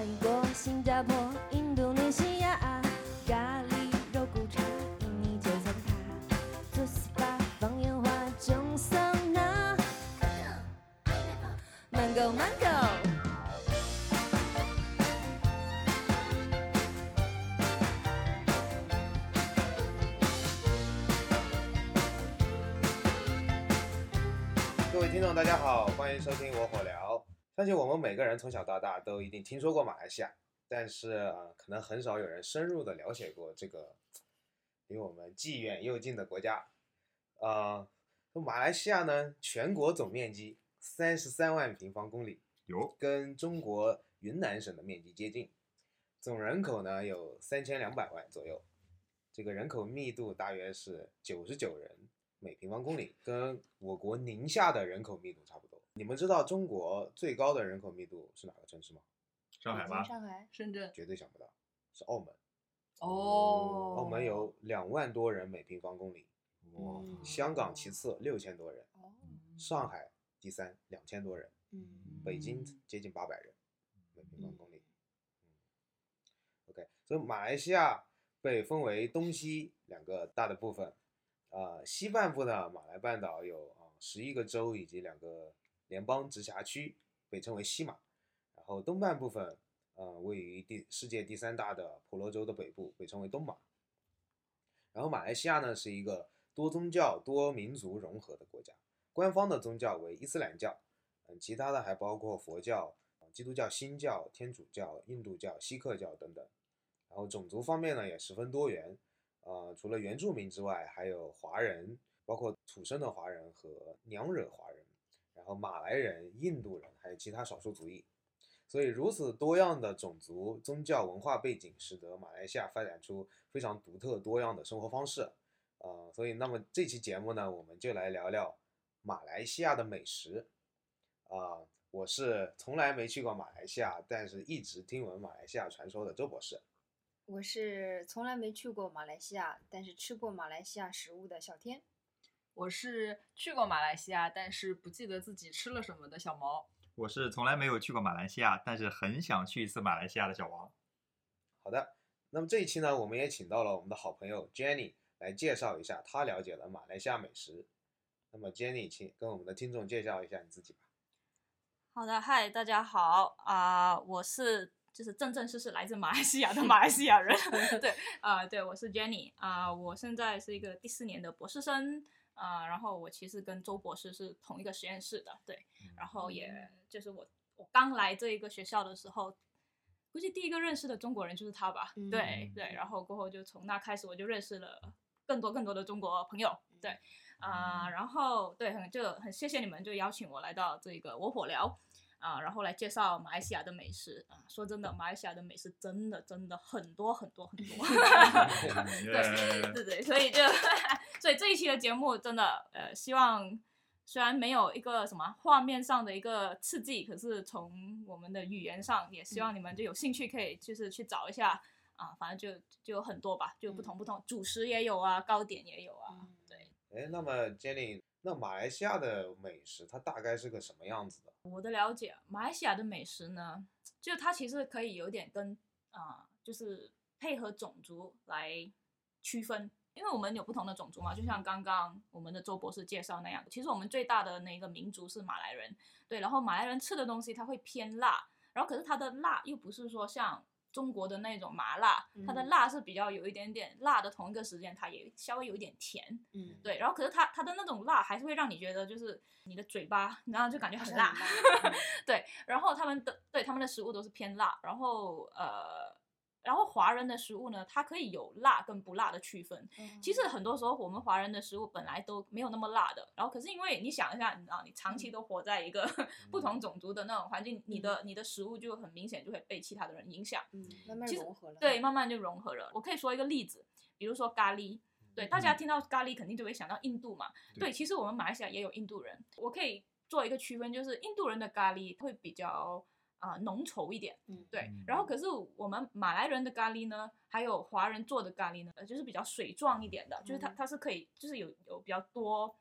泰国、新加坡、印度尼西亚，咖喱肉骨茶，印尼九层塔，做 SPA 放烟花，种桑拿，Mango Mango。各位听众，大家好，欢迎收听我火聊。相信我们每个人从小到大都一定听说过马来西亚，但是呃，可能很少有人深入的了解过这个离我们既远又近的国家。呃，马来西亚呢，全国总面积三十三万平方公里，有跟中国云南省的面积接近，总人口呢有三千两百万左右，这个人口密度大约是九十九人每平方公里，跟我国宁夏的人口密度差不多。你们知道中国最高的人口密度是哪个城市吗？上海吗？上海，深圳绝对想不到，是澳门。哦，澳门有两万多人每平方公里，哇，嗯香港其次六千多人，哦，上海第三两千多人，嗯北京接近八百人每平方公里。嗯，OK，所以马来西亚被分为东西两个大的部分。呃，西半部的马来半岛有啊十一个州以及两个联邦直辖区，被称为西马。然后东半部分，呃，位于第世界第三大的婆罗洲的北部，被称为东马。然后马来西亚呢是一个多宗教、多民族融合的国家，官方的宗教为伊斯兰教，嗯，其他的还包括佛教、基督教、新教、天主教、印度教、锡克教等等。然后种族方面呢也十分多元，呃，除了原住民之外，还有华人，包括土生的华人和娘惹华人，然后马来人、印度人，还有其他少数族裔。所以如此多样的种族、宗教、文化背景，使得马来西亚发展出非常独特多样的生活方式。呃，所以那么这期节目呢，我们就来聊聊马来西亚的美食。啊、我是从来没去过马来西亚，但是一直听闻马来西亚传说的周博士。我是从来没去过马来西亚，但是吃过马来西亚食物的小天。我是去过马来西亚，但是不记得自己吃了什么的小毛。我是从来没有去过马来西亚，但是很想去一次马来西亚的小王。好的，那么这一期呢，我们也请到了我们的好朋友 Jenny 来介绍一下她了解的马来西亚美食。那么 Jenny，请跟我们的听众介绍一下你自己吧。好的，嗨，大家好啊、我是就是正正式式来自马来西亚的马来西亚人，对，啊、对，我是 Jenny 啊、我现在是一个第四年的博士生啊、然后我其实跟周博士是同一个实验室的，对，然后。也就是我我刚来这一个学校的时候。估计第一个认识的中国人就是他吧，嗯对对，然后过后就从那开始我就认识了更多更多的中国朋友，对，啊、然后对，很就很谢谢你们就邀请我来到这个我火聊啊、然后来介绍马来西亚的美食啊、说真的，马来西亚的美食真的真的很多很多。很多，对对对，所以就所以这一期的节目真的呃，希望虽然没有一个什么画面上的一个刺激，可是从我们的语言上，也希望你们就有兴趣可以就是去找一下啊，反正就就有很多吧，就不同不同，主食也有啊，糕点也有啊，对。哎，那么 Jenny，那马来西亚的美食它大概是个什么样子的？我的了解，马来西亚的美食呢，就它其实可以有点跟啊、就是配合种族来区分，因为我们有不同的种族嘛，就像刚刚我们的周博士介绍那样，其实我们最大的那个民族是马来人，对，然后马来人吃的东西它会偏辣，然后可是它的辣又不是说像中国的那种麻辣，它的嗯辣是比较有一点点辣的，同一个时间它也稍微有一点甜，嗯，对，然后可是它它的那种辣还是会让你觉得就是你的嘴巴，然后就感觉很辣，嗯 对，然后他们的对他们的食物都是偏辣，然后呃，然后华人的食物呢，它可以有辣跟不辣的区分。嗯其实很多时候我们华人的食物本来都没有那么辣的，然后可是因为你想一下，你知道你长期都活在一个不同种族的那种环境，你的你的食物就很明显就会被其他的人影响。嗯，慢慢其实融合了。对，慢慢就融合了。我可以说一个例子，比如说咖喱。对，大家听到咖喱肯定就会想到印度嘛。对对，其实我们马来西亚也有印度人。我可以做一个区分，就是印度人的咖喱会比较啊、浓稠一点，嗯，对嗯。然后可是我们马来人的咖喱呢，还有华人做的咖喱呢，呃就是比较水状一点的，就是它嗯它是可以，就是有有比较多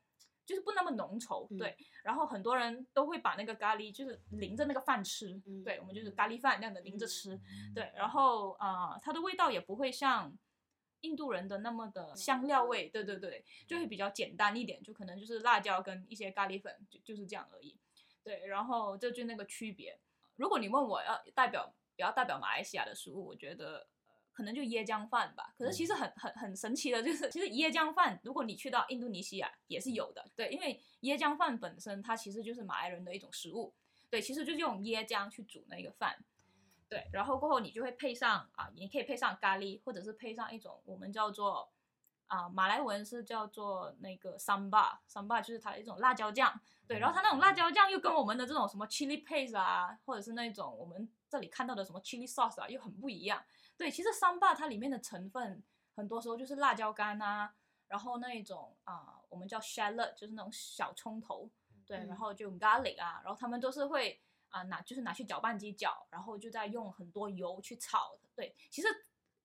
就是不那么浓稠，嗯对。然后很多人都会把那个咖喱就是淋着那个饭吃，嗯对我们就是咖喱饭那样的淋着吃，对。然后啊、呃它的味道也不会像印度人的那么的香料味，对对对，就会比较简单一点，就可能就是辣椒跟一些咖喱粉，就就是这样而已。对，然后这就那个区别。如果你问我要代表比较代表马来西亚的食物，我觉得。呃可能就椰浆饭吧，可是其实很很很神奇的，就是其实椰浆饭，如果你去到印度尼西亚也是有的，对，因为椰浆饭本身它其实就是马来人的一种食物，对，其实就是用椰浆去煮那个饭，对，然后过后你就会配上啊，你可以配上咖喱，或者是配上一种我们叫做啊马来文是叫做那个 samba，samba 就是它的一种辣椒酱，对，然后它那种辣椒酱又跟我们的这种什么 chili paste 啊，或者是那种我们这里看到的什么 chili sauce 啊，又很不一样。对，其实 samba 它里面的成分很多时候就是辣椒干啊，然后那一种啊、我们叫 shallot，就是那种小葱头，对，然嗯后就 garlic 啊，然后他们都是会啊、拿就是拿去搅拌机搅，然后就在用很多油去炒，对，其实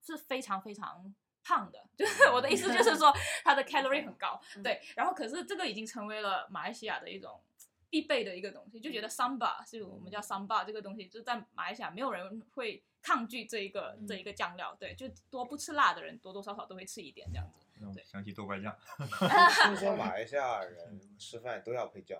是非常非常胖的，就是 我的意思就是说 它的 calorie 很高，嗯。对，然后可是这个已经成为了马来西亚的一种必备的一个东西，就觉得 samba 是我们叫 samba 这个东西，就是在马来西亚没有人会抗拒这一个这一个酱料，对，就多不吃辣的人多多少少都会吃一点这样子。对。想起豆瓣酱。听说马来西亚人吃饭都要配酱，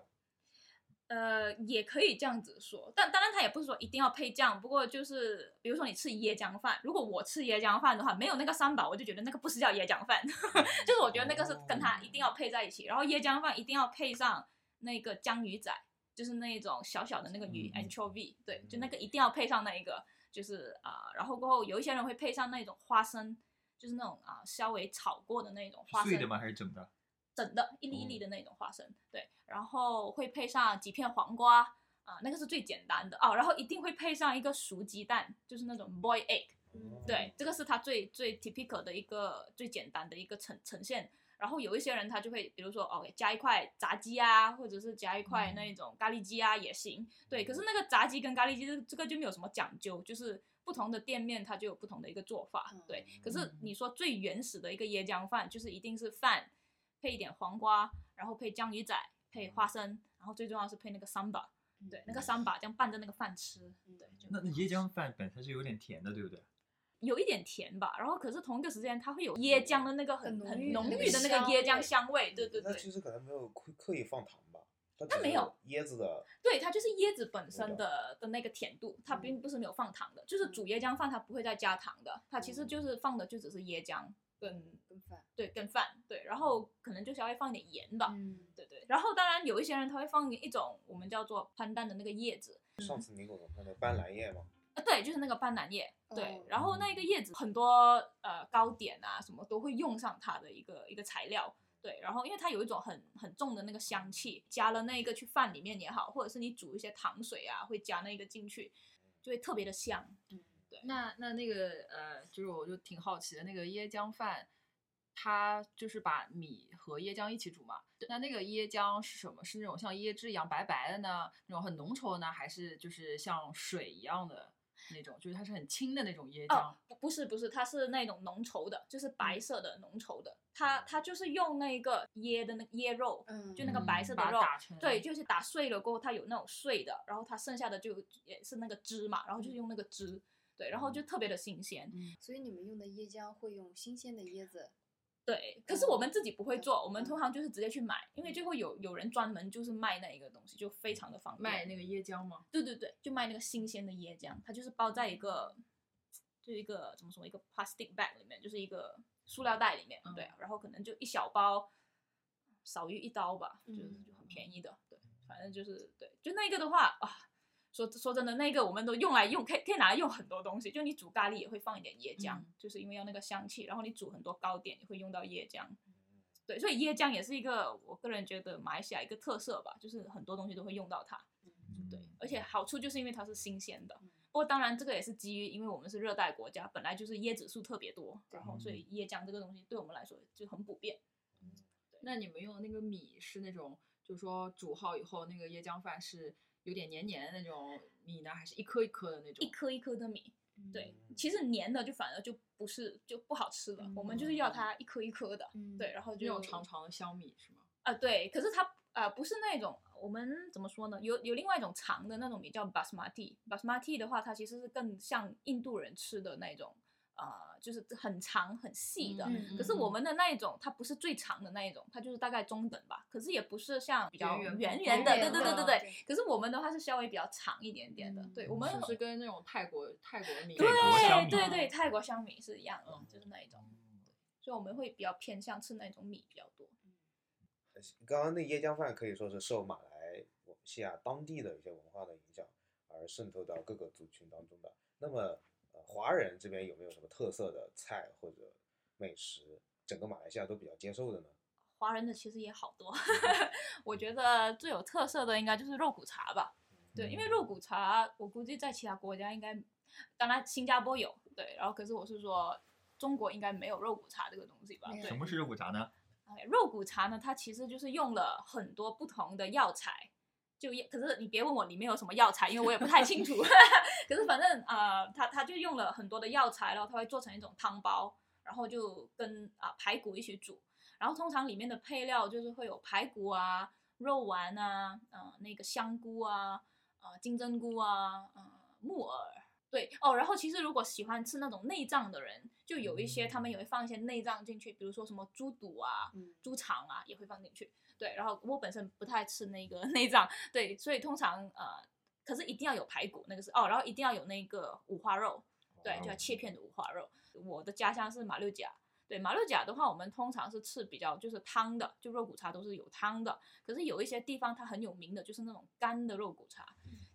呃，也可以这样子说，但当然它也不是说一定要配酱，不过就是比如说你吃椰浆饭，如果我吃椰浆饭的话，没有那个三宝，我就觉得那个不是叫椰浆饭，就是我觉得那个是跟它一定要配在一起，然后椰浆饭一定要配上那个江鱼仔，就是那种小小的那个鱼嗯 anchovy，对，就那个一定要配上那一个，就是啊、然后过后有一些人会配上那种花生，就是那种啊、稍微炒过的那种花生，碎的吗？还是整的？整的一粒一粒的那种花生，对，然后会配上几片黄瓜啊、那个是最简单的哦，然后一定会配上一个熟鸡蛋，就是那种 boy egg，嗯对，这个是它最最 typical 的一个最简单的一个呈呈现。然后有一些人他就会，比如说哦，加一块炸鸡啊，或者是加一块那种咖喱鸡啊也行。对，可是那个炸鸡跟咖喱鸡这这个就没有什么讲究，就是不同的店面它就有不同的一个做法。对，可是你说最原始的一个椰浆饭，就是一定是饭配一点黄瓜，然后配江鱼仔，配花生，然后最重要是配那个 samba。对，那个 samba 这样拌着那个饭吃，对，那那椰浆饭本身是有点甜的，对不对？有一点甜吧，然后可是同一个时间它会有椰浆的那个很很浓郁的那个椰浆香味，对对对，那其实可能没有刻刻意放糖吧，它没有椰子的，对，它就是椰子本身的的那个甜度，它嗯。并不是没有放糖的，就是煮椰浆饭它不会再加糖的，它其实就是放的就只是椰浆跟跟饭，对跟饭对，然后可能就稍微放一点盐吧，嗯，对对，然后当然有一些人他会放一种我们叫做潘丹的那个叶子，上次你给我说那个斑斓叶吗，啊，对，就是那个斑斓叶，对，哦。然后那个叶子很多呃糕点啊什么都会用上它的一个一个材料，对，然后因为它有一种很很重的那个香气，加了那个去饭里面也好，或者是你煮一些糖水啊，会加那个进去，就会特别的香。那那那个呃，就是我就挺好奇的，那个椰浆饭，它就是把米和椰浆一起煮嘛？那那个椰浆是什么？是那种像椰汁一样白白的呢？那种很浓稠的呢？还是就是像水一样的那种？就是它是很清的那种椰浆？哦，不不是不是，它是那种浓稠的，就是白色的浓稠的，它它就是用那个椰的那椰肉，嗯，就那个嗯白色的肉把它打成对，就是打碎了过后，它有那种碎的，然后它剩下的就也是那个汁嘛，然后就是用那个汁，对，然后就特别的新鲜。所以你们用的椰浆会用新鲜的椰子，对，可是我们自己不会做，我们嗯通常就是直接去买，因为就会有有人专门就是卖那一个东西，就非常的方便。卖那个椰浆吗？对对对，就卖那个新鲜的椰浆，它就是包在一个，就一个怎么说，一个 plastic bag 里面，就是一个塑料袋里面，嗯对，然后可能就一小包，少于一刀吧，就是嗯就很便宜的，对，反正就是对，就那个的话啊。说说真的，那个我们都用来用，可以可以拿来用很多东西。就你煮咖喱也会放一点椰浆，嗯就是因为要那个香气。然后你煮很多糕点也会用到椰浆，对，所以椰浆也是一个我个人觉得马来西亚一个特色吧，就是很多东西都会用到它。对，而且好处就是因为它是新鲜的。不过当然，这个也是基于因为我们是热带国家，本来就是椰子树特别多，然后所以椰浆这个东西对我们来说就很普遍。那你们用的那个米是那种，就是说煮好以后那个椰浆饭是有点黏黏的那种米呢，还是一颗一颗的那种？一颗一颗的米，对，嗯其实黏的就反而就不是就不好吃了。我们就是要它一颗一颗的，嗯对，然后就那就种长长的香米是吗？啊，对，可是它呃不是那种我们怎么说呢？有有另外一种长的那种米叫 basmati。basmati 的话，它其实是更像印度人吃的那种，呃，就是很长很细的。嗯可是我们的那一种，它不是最长的那一种，它就是大概中等吧。可是也不是像比较圆圆的，对对对对对对。可是我们的话是稍微比较长一点点的。对我们是跟那种泰国泰国米泰国香米对对对，泰国香米是一样的，嗯就是那一种。所以我们会比较偏向吃那种米比较多。刚刚那椰浆饭可以说是受马来西亚当地的一些文化的影响而渗透到各个族群当中的。那么，呃，华人这边有没有什么特色的菜或者美食，整个马来西亚都比较接受的呢？华人的其实也好多，我觉得最有特色的应该就是肉骨茶吧。对，因为肉骨茶，我估计在其他国家应该，当然新加坡有，对，然后可是我是说中国应该没有肉骨茶这个东西吧？对什，么是肉骨茶呢？哎肉骨茶呢，它其实就是用了很多不同的药材，就也可是你别问我里面有什么药材，因为我也不太清楚。可是反正呃，他他就用了很多的药材，然后它会做成一种汤包，然后就跟啊、排骨一起煮。然后通常里面的配料就是会有排骨啊、肉丸啊、呃那个香菇啊、呃金针菇啊、呃木耳。对哦，然后其实如果喜欢吃那种内脏的人，就有一些他们也会放一些内脏进去，比如说什么猪肚啊、嗯猪肠啊也会放进去。对，然后我本身不太吃那个 内脏，对，所以通常呃，可是一定要有排骨，那个是哦，然后一定要有那个五花肉，对，就要切片的五花肉。我的家乡是马六甲，对，马六甲的话，我们通常是吃比较就是汤的，就肉骨茶都是有汤的。可是有一些地方它很有名的，就是那种干的肉骨茶，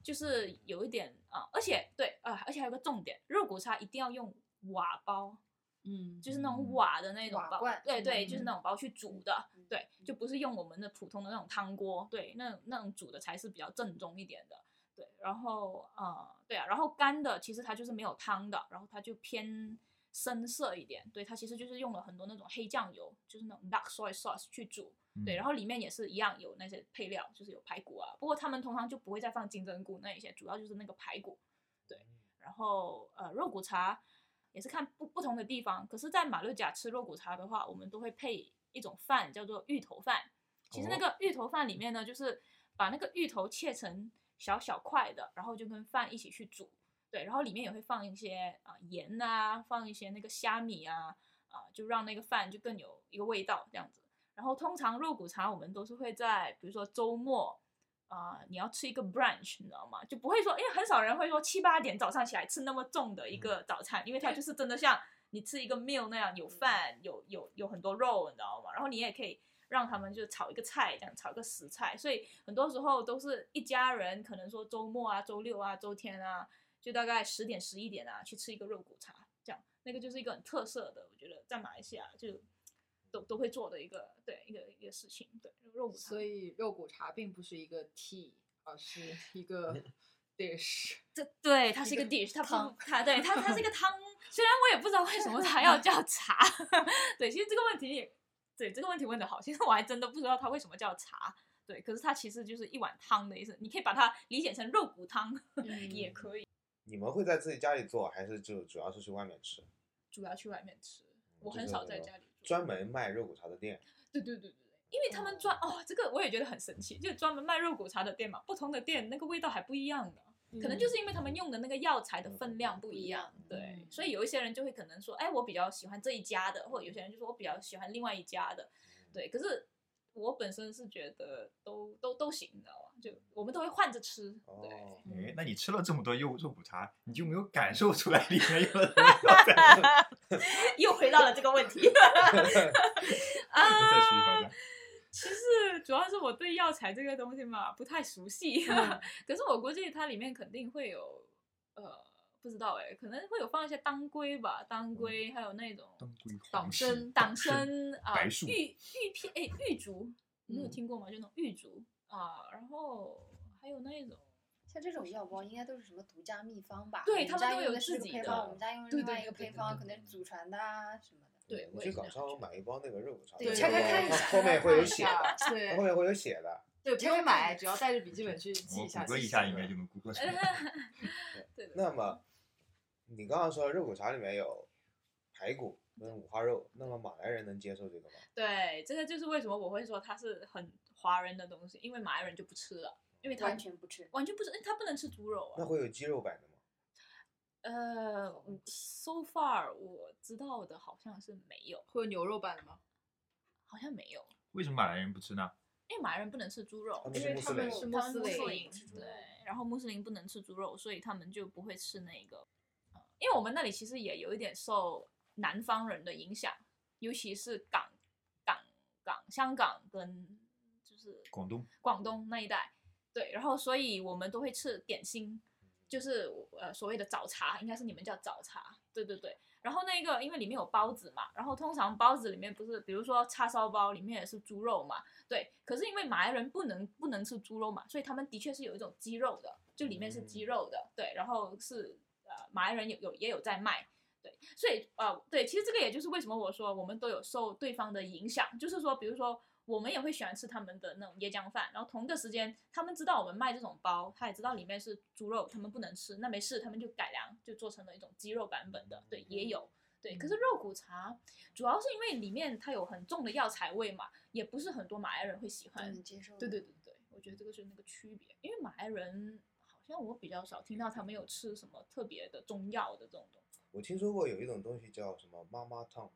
就是有一点啊、而且对啊、而且还有个重点，肉骨茶一定要用瓦包，嗯。就是那种瓦的那种煲，对对，嗯就是那种煲去煮的，嗯对，就不是用我们的普通的那种汤锅，对，那那种煮的才是比较正宗一点的，对，然后呃，对啊，然后干的其实它就是没有汤的，然后它就偏深色一点，对，它其实就是用了很多那种黑酱油，就是那种 dark soy sauce 去煮，对，然后后里面也是一样有那些配料，就是有排骨啊，不过他们通常就不会再放金针菇那一些，主要就是那个排骨，对，然后呃肉骨茶也是看不不同的地方，可是，在马六甲吃肉骨茶的话，我们都会配一种饭叫做芋头饭。其实那个芋头饭里面呢，就是把那个芋头切成小小块的，然后就跟饭一起去煮，对，然后里面也会放一些啊、盐啊，放一些那个虾米啊，啊、就让那个饭就更有一个味道这样子。然后通常肉骨茶我们都是会在比如说周末啊、你要吃一个 brunch，你知道吗？就不会说，因为很少人会说七八点早上起来吃那么重的一个早餐，因为它就是真的像你吃一个 meal 那样，有饭，有有有很多肉，你知道吗？然后你也可以让他们就炒一个菜，这样炒一个食菜，所以很多时候都是一家人，可能说周末啊、周六啊、周天啊，就大概十点、十一点啊，去吃一个肉骨茶，这样。那个就是一个很特色的，我觉得在马来西亚就都都会做的一个对一个一个事情，对肉骨茶。所以肉骨茶并不是一个 tea，而是一个 dish。这对它是一个 dish，它不汤它对它它是一个汤，虽然我也不知道为什么它要叫茶，对，其实这个问题也对这个问题问的好，其实我还真的不知道它为什么叫茶，对，可是它其实就是一碗汤的意思，你可以把它理解成肉骨汤嗯也可以，你们会在自己家里做，还是就主要是去外面吃？主要去外面吃，我很少在家里做。专门卖肉骨茶的店，对对对对对，因为他们专哦，这个我也觉得很神奇，就专门卖肉骨茶的店嘛，不同的店那个味道还不一样呢。可能就是因为他们用的那个药材的分量不一样，对，嗯所以有一些人就会可能说，哎，我比较喜欢这一家的，或者有些人就说我比较喜欢另外一家的，对。可是我本身是觉得都都都行，你知道吗？就我们都会换着吃，对。哦，哎，那你吃了这么多肉肉补茶，你就没有感受出来里面有？又回到了这个问题。再吃一口吧。其实主要是我对药材这个东西嘛不太熟悉，可是我估计它里面肯定会有，呃，不知道哎，可能会有放一些当归吧，当归还有那种党参党参啊、玉玉片哎玉竹，你有嗯听过吗？就那种玉竹啊，然后还有那种像这种药包应该都是什么独家秘方吧？对我们家他们都有用的是自己的配方，我们家用另外一个配方，可能是祖传的啊什么的。对你去港我也是这样超买一包那个肉骨茶，对拆开看一下后面会有写的，对后面会有写的。对，不用买，只要带着笔记本去记一下。谷歌一记下应该就能谷歌出来。对的，那么你刚刚说肉骨茶里面有排骨，跟五花肉。那么马来人能接受这个吗？对，这个就是为什么我会说它是很华人的东西，因为马来人就不吃了，因为他完全不吃。完全不吃，他不能吃猪肉啊。那会有鸡肉版的吗？呃，so far 我知道的好像是没有，会有牛肉版的吗？好像没有，为什么马来人不吃呢？因为马来人不能吃猪肉他，们因是穆斯林为他们是穆斯斯林对，然后穆斯林不能吃猪肉，所以他们就不会吃那个。呃因为我们那里其实也有一点受南方人的影响，尤其是港港港香港跟就是广东广东那一带，对，然后所以我们都会吃点心，就是呃所谓的早茶，应该是你们叫早茶，对对对。然后那个因为里面有包子嘛，然后通常包子里面不是，比如说叉烧包里面也是猪肉嘛，对。可是因为马来人不能不能吃猪肉嘛，所以他们的确是有一种鸡肉的，就里面是鸡肉的，对。然后是呃马来人有有也有在卖，对。所以呃对，其实这个也就是为什么我说我们都有受对方的影响，就是说比如说。我们也会喜欢吃他们的那种椰浆饭，然后同一个时间，他们知道我们卖这种包，他也知道里面是猪肉，他们不能吃，那没事，他们就改良，就做成了一种鸡肉版本的，对，也有，对。可是肉骨茶主要是因为里面它有很重的药材味嘛，也不是很多马来人会喜欢。能接受。对对对对，我觉得这个是那个区别，因为马来人好像我比较少听到他们有吃什么特别的中药的这种东西，我听说过有一种东西叫什么妈妈汤、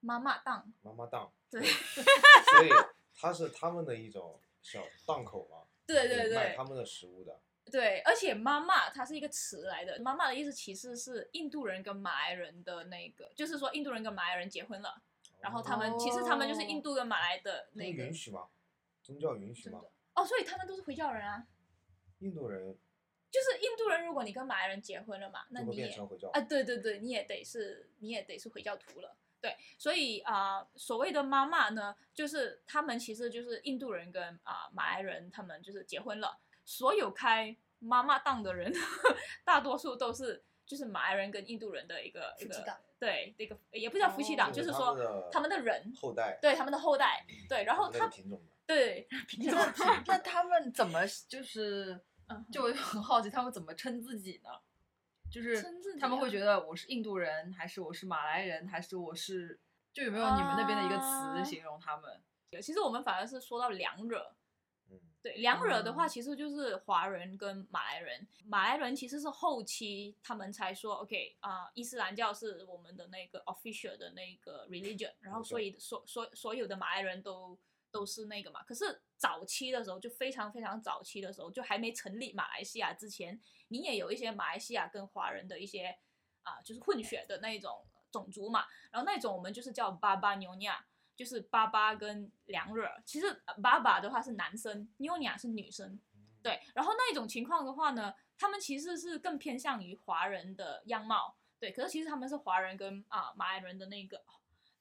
妈妈妈档，妈妈档，对。所以它是他们的一种小档口嘛，对对对卖他，们的食物的。对，而且妈妈它是一个词来的，妈妈的意思其实是印度人跟马来人的那个，就是说印度人跟马来人结婚了，然后他们、其实他们就是印度跟马来的那那个允许吗？宗教允许吗？哦，所以他们都是回教人啊，印度人。就是印度人，如果你跟马来人结婚了嘛，那你也啊，对对对，你也得是你也得是回教徒了。对，所以啊、所谓的妈妈呢，就是他们其实就是印度人跟啊、马来人，他们就是结婚了。所有开妈妈档的人，大多数都是就是马来人跟印度人的一个一个夫妻档对这个也不叫夫妻档，哦就是说他们的人，后代，对他们的后代，对，然后他品种。对品种那那他们怎么就是嗯就我很好奇，他们怎么称自己呢？就是他们会觉得我是印度人，还是我是马来人，还是我是就有没有你们那边的一个啊词形容他们？其实我们反而是说到两惹，嗯，对，两惹的话，嗯其实就是华人跟马来人。马来人其实是后期他们才说，OK 啊、伊斯兰教是我们的那个 official 的那个 religion，然后所以所所所有的马来人都都是那个嘛。可是早期的时候，就非常非常早期的时候，就还没成立马来西亚之前，你也有一些马来西亚跟华人的一些啊、就是混血的那一种种族嘛。然后那种我们就是叫巴巴牛亚。就是巴巴跟娘惹，其实呃巴巴的话是男生，妞雅是女生，对。然后那一种情况的话呢，他们其实是更偏向于华人的样貌，对。可是其实他们是华人跟啊、马来人的那个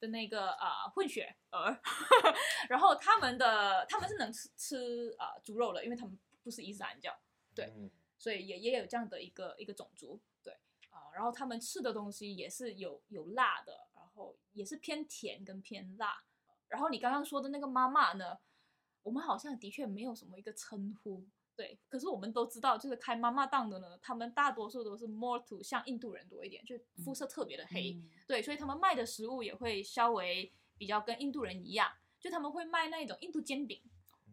的那个啊、混血儿，然后他们的他们是能吃吃啊、猪肉的，因为他们不是伊斯兰教，对嗯。所以也也有这样的一个一个种族，对。啊、然后他们吃的东西也是有有辣的，然后也是偏甜跟偏辣。然后你刚刚说的那个妈妈呢，我们好像的确没有什么一个称呼，对。可是我们都知道，就是开妈妈档的呢，他们大多数都是 more to 像印度人多一点，就肤色特别的黑，嗯对，所以他们卖的食物也会稍微比较跟印度人一样，就他们会卖那种印度煎饼，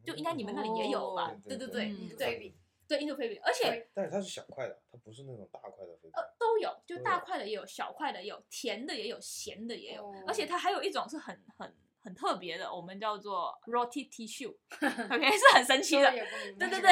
就应该你们那里也有吧？哦对对对嗯对对对，印度飞饼，而且但是它是小块的，它不是那种大块的飞饼。呃，都有，就大块的也有，小块的也有，甜的也有，咸的也有，哦而且它还有一种是很很很特别的，我们叫做 roti tissue，OK，是很神奇的。对对对，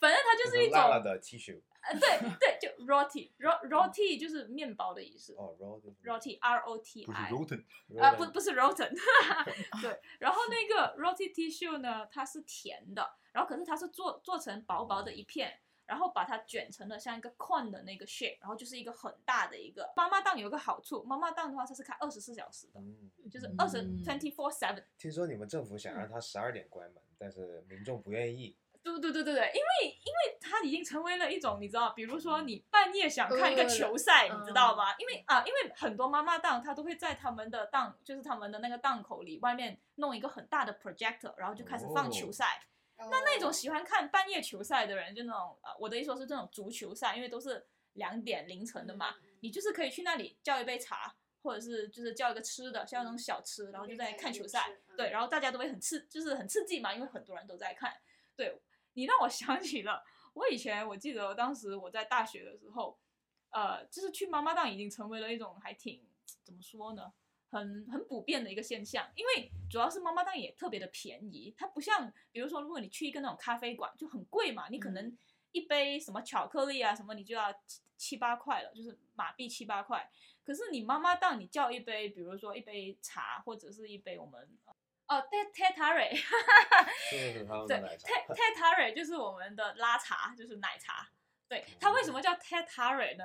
反正它就是一种，烂了的 T 恤呃，对对，就 roti ro roti 就是面包的意思哦，roll，roti r o t 不是 i，roten，啊，不不是 rotten，对，然后那个 roti tissue 呢，它是甜的，然后可是它是做做成薄薄的一片，然后把它卷成了像一个 cone 的那个 shape，然后就是一个很大的一个。妈妈档有一个好处，妈妈档的话它是开二十四小时的，嗯，就是二十嗯 twenty four seven。听说你们政府想让它十二点关门，但是民众不愿意。对对对对对，因为因为它已经成为了一种，你知道，比如说你半夜想看一个球赛，呃你知道吗？因为啊，因为很多妈妈档，她都会在他们的档，就是他们的那个档口里外面弄一个很大的 projector，然后就开始放球赛。那那那种喜欢看半夜球赛的人，就那种呃，我的意思说是这种足球赛，因为都是两点凌晨的嘛，你就是可以去那里叫一杯茶，或者是就是叫一个吃的，像那种小吃，然后就在看球赛，嗯。对，然后大家都会很刺，就是很刺激嘛，因为很多人都在看。对你让我想起了我以前，我记得当时我在大学的时候，呃，就是去妈妈档已经成为了一种还挺怎么说呢，很很普遍的一个现象。因为主要是妈妈档也特别的便宜，它不像比如说如果你去一个那种咖啡馆就很贵嘛，你可能嗯一杯什么巧克力啊什么你就要七七八块了，就是马币七八块。可是你妈妈档你叫一杯，比如说一杯茶或者是一杯我们哦 t e t a r e 这个是他们对的奶茶 t。e t a r e 就是我们的拉茶，就是奶茶。对，它为什么叫 t e t a r e 呢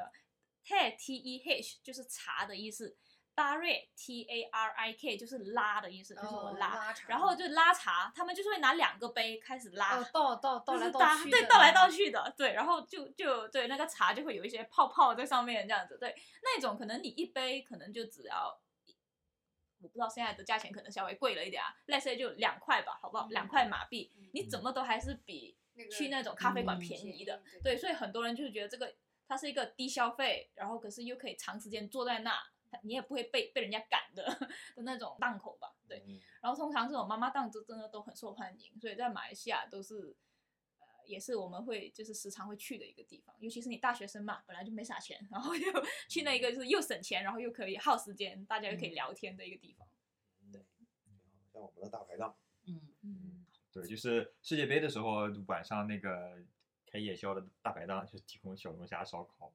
t e T E H 就是茶的意思 r e T A R I K 就是拉的意思，就是我哦拉。然后就拉茶，他们就是会拿两个杯开始拉，哦倒倒倒就是来倒去的对倒来倒去的，对，然后就就对那个茶就会有一些泡泡在上面这样子，对，那种可能你一杯可能就只要，我不知道现在的价钱可能稍微贵了一点啊，let's say 就两块吧，好不好？两块马币，嗯你怎么都还是比去那种咖啡馆嗯便宜的，对，所以很多人就是觉得这个它是一个低消费，然后可是又可以长时间坐在那，你也不会被被人家赶的的那种档口吧，对。嗯然后通常这种妈妈档就真的都很受欢迎，所以在马来西亚都是，呃，也是我们会就是时常会去的一个地方。尤其是你大学生嘛，本来就没啥钱，然后又去那一个就是又省钱，然后又可以耗时间，大家又可以聊天的一个地方。对，像我们的大排档，嗯，嗯，对，就是世界杯的时候晚上那个开夜宵的大排档，就是提供小龙虾烧烤。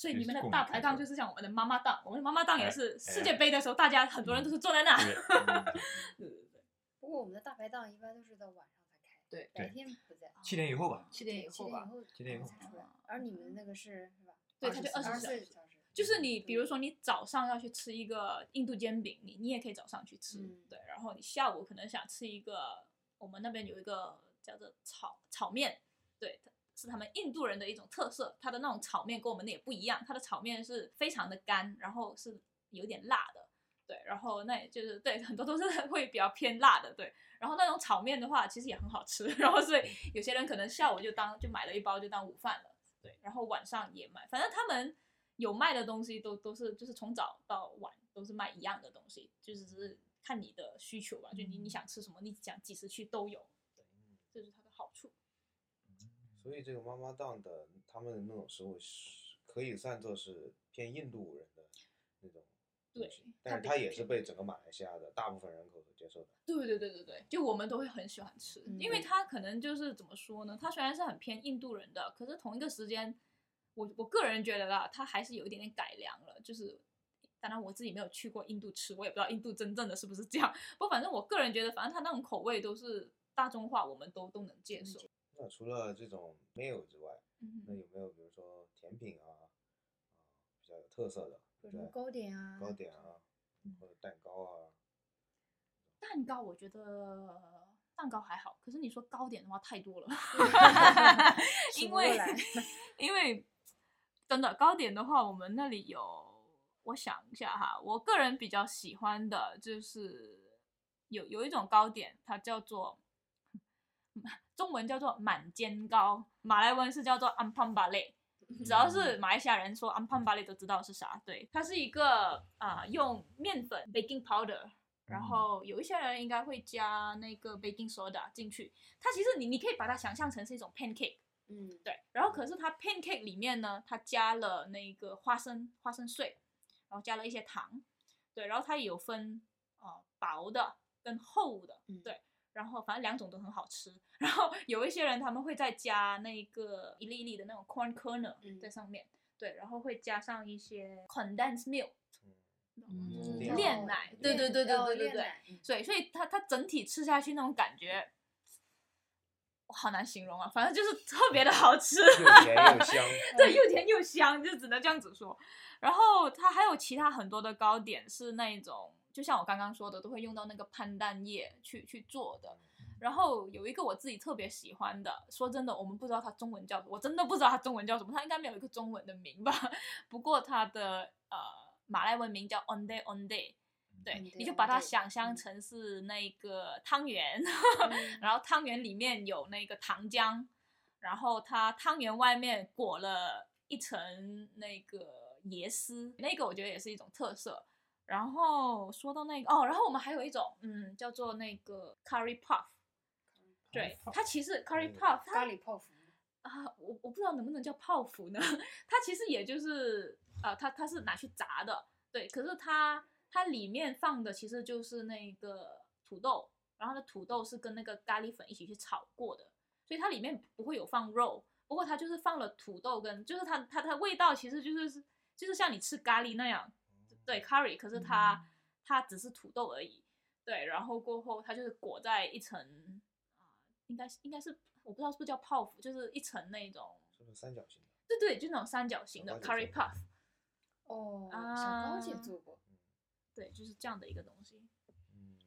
所以你们的大排档就是像我们的妈妈档，我们的妈妈档也哎是哎世界杯的时候，大家很多人都是坐在那。对，嗯 对对对不过我们的大排档一般都是在晚上才开，对白天不在。七点以后吧。七点以后吧，七点以后才出来，而你们那个是是吧？对它就二24十小时小时，就是你，比如说你早上要去吃一个印度煎饼，你你也可以早上去吃，嗯对。然后你下午可能想吃一个，我们那边有一个叫做炒炒面，对，是他们印度人的一种特色。它的那种炒面跟我们的也不一样，它的炒面是非常的干，然后是有点辣的，对。然后那也就是对很多都是 会比较偏辣的，对。然后那种炒面的话，其实也很好吃，然后所以有些人可能下午就当就买了一包就当午饭了。对，然后晚上也卖，反正他们有卖的东西都都是就是从早到晚都是卖一样的东西，就是只是看你的需求吧，就你你想吃什么，你想几时去都有，对，这是它的好处。所以这个妈妈档的他们的那种食物是可以算作是偏印度人的那种东对，但是它也是被整个马来西亚的大部分人口所接受的。对对对对对，就我们都会很喜欢吃，嗯因为它可能就是怎么说呢？它虽然是很偏印度人的，可是同一个时间，我我个人觉得啦，它还是有一点点改良了。就是当然我自己没有去过印度吃，我也不知道印度真正的是不是这样。不过反正我个人觉得，反正它那种口味都是大众化，我们都都能接受。那除了这种 meal 之外，嗯那有没有比如说甜品啊，啊比较有特色的，对有什么糕点啊？糕点啊，或者蛋糕啊，蛋糕我觉得蛋糕还好，可是你说糕点的话太多了，因为因为真的糕点的话，我们那里有，我想一下哈，我个人比较喜欢的就是有有一种糕点，它叫做 中文叫做满煎糕，马来文是叫做 ampam bale。只要是马来西亚人说 ampam bale 都知道是啥，对，它是一个啊、用面粉 baking powder，然后有一些人应该会加那个 baking soda 进去。它其实你你可以把它想象成是一种 pancake，嗯，对。然后可是它 pancake 里面呢，它加了那个花生花生碎，然后加了一些糖，对。然后它也有分啊、呃薄的跟厚的，嗯对。然后反正两种都很好吃。然后有一些人他们会再加那个一粒一粒的那种 corn kernel 嗯在上面，对。然后会加上一些 condensed milk。嗯炼炼奶，哦对对对对哦对对对炼奶，嗯对，所以它它整体吃下去那种感觉，我好难形容啊，反正就是特别的好吃，又甜又香，对，又甜又香，就只能这样子说。然后它还有其他很多的糕点是那一种，就像我刚刚说的，都会用到那个潘蛋液去去做的。然后有一个我自己特别喜欢的，说真的，我们不知道它中文叫什么，我真的不知道它中文叫什么，它应该没有一个中文的名吧。不过它的呃马来文名叫 Onde Onde，对你就把它想象嗯成是那个汤圆，嗯 然后汤圆里面有那个糖浆，然后它汤圆外面裹了一层那个椰丝，那个我觉得也是一种特色。然后说到那个哦，然后我们还有一种嗯叫做那个 curry puff，对，它其实 curry 嗯 puff 它咖喱泡芙。啊，我我不知道能不能叫泡芙呢？它其实也就是呃，它它是拿去炸的，对。可是它它里面放的其实就是那个土豆，然后呢土豆是跟那个咖喱粉一起去炒过的，所以它里面不会有放肉，不过它就是放了土豆跟，就是它它它味道其实就是就是像你吃咖喱那样，对 curry，可是它、它只是土豆而已，对。然后过后它就是裹在一层啊、应该是应该是我不知道是不是叫泡芙，就是一层那种，是不是三角形的？对对，就那种三角形的 curry puff，哦，小高姐啊做过。对，就是这样的一个东西。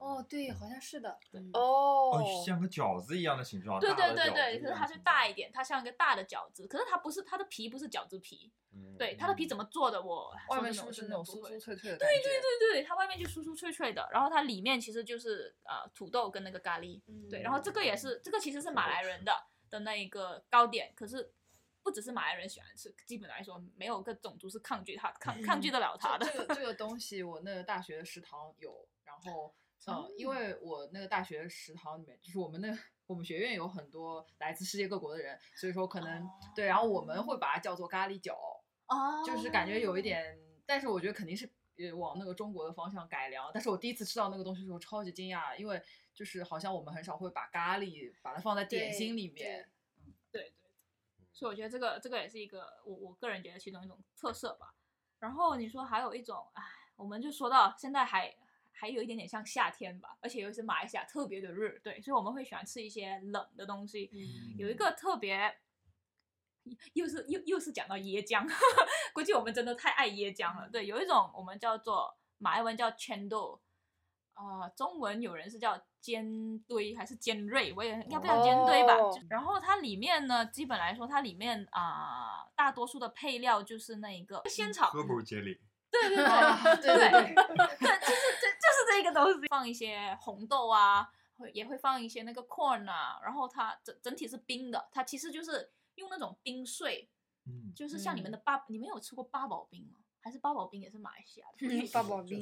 嗯，哦，对，好像是的。对嗯哦哦，，像个饺子一样的形状。对大的饺对对对，子可是它是大一点，它像一个大的饺子，可是它不是它的皮不是饺子皮，嗯对，它的皮怎么做的我外面是不是那种酥酥脆脆的对？对对对，它外面就酥酥脆脆的，然后它里面其实就是呃土豆跟那个咖喱，嗯对，然后这个也是这个其实是马来人的的那一个糕点，可是不只是马来人喜欢吃，基本来说没有个种族是抗拒它抗抗拒得了它的。这这个这个东西，我那个大学的食堂有，然后呃，因为我那个大学食堂里面，就是我们那我们学院有很多来自世界各国的人，所以说可能、对，然后我们会把它叫做咖喱饺，哦就是感觉有一点，但是我觉得肯定是呃往那个中国的方向改良。但是我第一次吃到那个东西的时候超级惊讶，因为就是好像我们很少会把咖喱把它放在点心里对面。对对，所以我觉得这个这个也是一个我我个人觉得其中一种特色吧。然后你说还有一种，哎，我们就说到现在还还有一点点像夏天吧，而且又是马来西亚特别的热，对，所以我们会喜欢吃一些冷的东西。嗯有一个特别，又是又又是讲到椰浆，估计我们真的太爱椰浆了。对，有一种我们叫做马来文叫 chendol，啊、中文有人是叫尖堆还是尖锐，我也应该不叫尖堆吧。然后它里面呢，基本来说它里面啊、大多数的配料就是那一个仙草对对对，啊对对对，对，就是这就是这个东西，放一些红豆啊，会也会放一些那个 corn 啊，然后它整整体是冰的，它其实就是用那种冰碎，嗯，就是像你们的八，你们有吃过八宝冰吗？还是八宝冰也是马来西亚的？嗯八宝冰。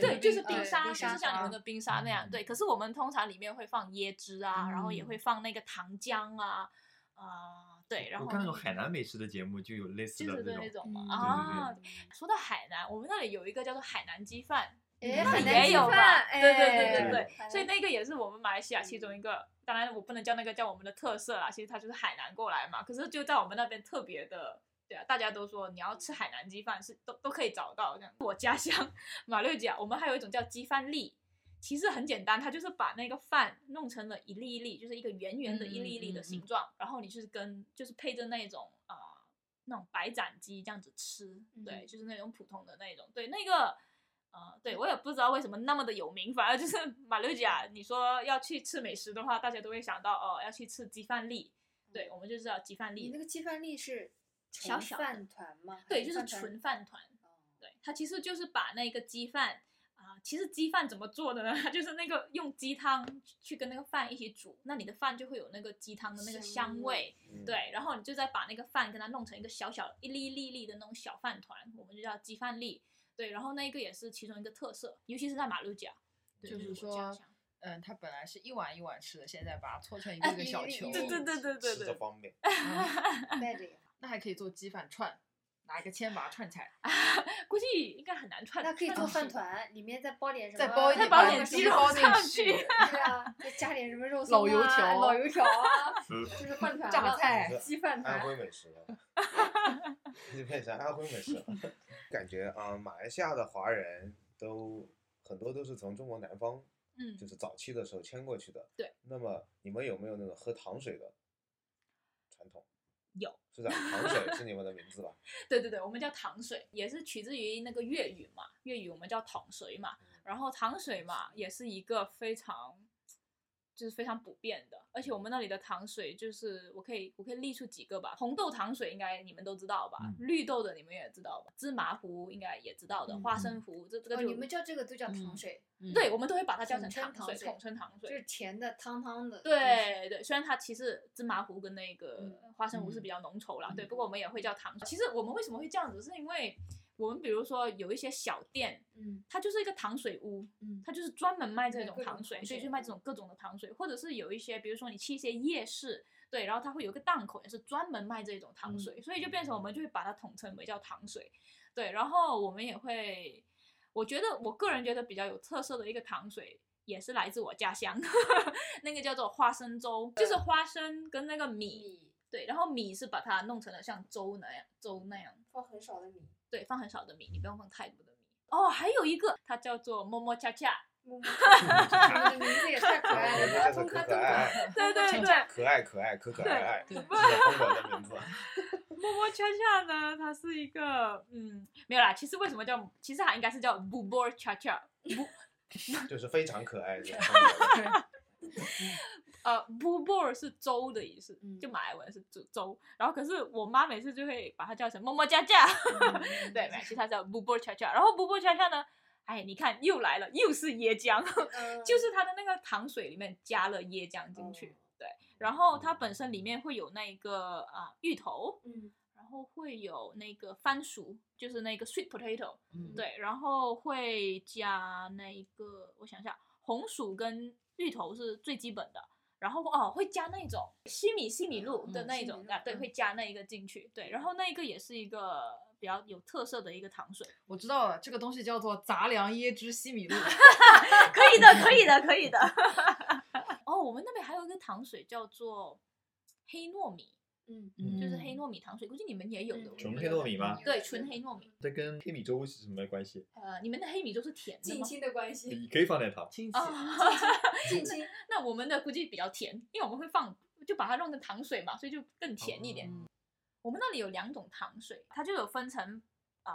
对，就是冰沙，就是像你们啊的冰沙那样。嗯。对，可是我们通常里面会放椰汁啊，然后也嗯会放那个糖浆啊，啊、对，然后我看那种海南美食的节目就有类似就是的，那种。嘛嗯啊。说到海南，我们那里有一个叫做海南鸡饭，哎，那也有吧饭？对对对哎对对，所以那个也是我们马来西亚其中一个。当然，我不能叫那个叫我们的特色啦，其实它就是海南过来嘛。可是就在我们那边特别的，对啊，大家都说你要吃海南鸡饭是都都可以找到这样。我家乡马六甲，我们还有一种叫鸡饭粒，其实很简单，它就是把那个饭弄成了一粒一粒，就是一个圆圆的一粒一粒的形状，然后你就是跟就是配着那种啊、呃那种白斩鸡这样子吃，对，嗯就是那种普通的那种，对那个。呃，对我也不知道为什么那么的有名，反正就是 马六甲，你说要去吃美食的话，大家都会想到哦，要去吃鸡饭粒，对，我们就知道鸡饭粒你那，个鸡饭粒是小小饭团吗？还对，就是纯饭团，哦对，它其实就是把那个鸡饭啊、其实鸡饭怎么做的呢？它 就是那个用鸡汤去跟那个饭一起煮，那你的饭就会有那个鸡汤的那个香味香味，嗯对，然后你就再把那个饭跟它弄成一个小小一粒一粒粒的那种小饭团，我们就叫鸡饭粒，对，然后那一个也是其中一个特色，尤其是在马六甲，对就是说嗯，它本来是一碗一碗吃的，现在把它搓成一哎个个小球。对对对对对对，吃着方便。带着呀那还可以做鸡饭串，拿一个签把它串起来。估计应该很难串，那可以做饭团，里面再包点什么？再包一点再包点鸡肉上去去，对啊，再加点什么肉老松啊油条老油条啊，嗯就是饭团榨菜鸡饭团。安徽美食了，就变成安徽美食了。感觉啊、马来西亚的华人都很多都是从中国南方，嗯就，是早期的时候迁过去的。对。那么你们有没有那种喝糖水的传统？有。是的，糖水是你们的名字吧？对对对，我们叫糖水，也是取自于那个粤语嘛，粤语我们叫糖水嘛，然后糖水嘛也是一个非常就是非常普遍的，而且我们那里的糖水就是我可以我可以列出几个吧，红豆糖水应该你们都知道吧，嗯绿豆的你们也知道吧，芝麻糊应该也知道的，嗯花生糊这这个哦，你们叫这个都叫糖嗯水，对，我们都会把它叫成统称糖水，糖水统称糖水，就是甜的汤汤的。对对，虽然它其实芝麻糊跟那个嗯花生糊是比较浓稠啦，对，不过我们也会叫糖水。其实我们为什么会这样子，是因为我们比如说有一些小店，嗯。它就是一个糖水屋，嗯它就是专门卖这种糖水，所以就卖这种各种的糖水，或者是有一些，比如说你去一些夜市，对，然后它会有一个档口也是专门卖这种糖水，所以就变成我们就会把它统称为叫糖水，对，然后我们也会，我觉得我个人觉得比较有特色的一个糖水。也是来自我家乡，那个叫做花生粥，就是花生跟那个米，米。对，然后米是把它弄成了像粥那样，粥那样，放很少的米，对，放很少的米，你不用放太多的米。哦，还有一个，它叫做么么恰恰，么么你们的名字也太可爱了，可可爱 爱，对对对，可爱可爱，可可爱爱，是中国的名字。么么恰恰呢，它是一个，嗯，没有啦，其实为什么叫，其实它应该是叫 b 波恰恰，不，就是非常可爱的。呃 b u b o r 是粥的意思，嗯。就马来文是粥粥，然后可是我妈每次就会把它叫成么么恰恰，嗯 对，没有其实它叫 b 波恰恰，然后 b 波恰恰呢，哎，你看又来了，又是椰浆，嗯。就是它的那个糖水里面加了椰浆进去，对，然后它本身里面会有那个啊、芋头，嗯。然后会有那个番薯，就是那个 sweet potato，嗯，对，然后会加那个我想想，红薯跟芋头是最基本的。然后哦，会加那种西米西米露的嗯那一种、啊，对，会加那一个进去，对，然后那一个也是一个比较有特色的一个糖水，我知道了，这个东西叫做杂粮椰汁西米露。可以的，可以的，可以的。哦，我们那边还有一个糖水叫做黑糯米，嗯就是黑糯米糖水，估计你们也有的。纯黑糯米吗对，纯黑糯米。这跟黑米粥是什么关系？呃，你们的黑米粥是甜的吗？近亲的关系，你可以放点糖。亲戚，啊，近亲，那我们的估计比较甜，因为我们会放，就把它弄成糖水嘛，所以就更甜一点。嗯我们那里有两种糖水，它就有分成啊、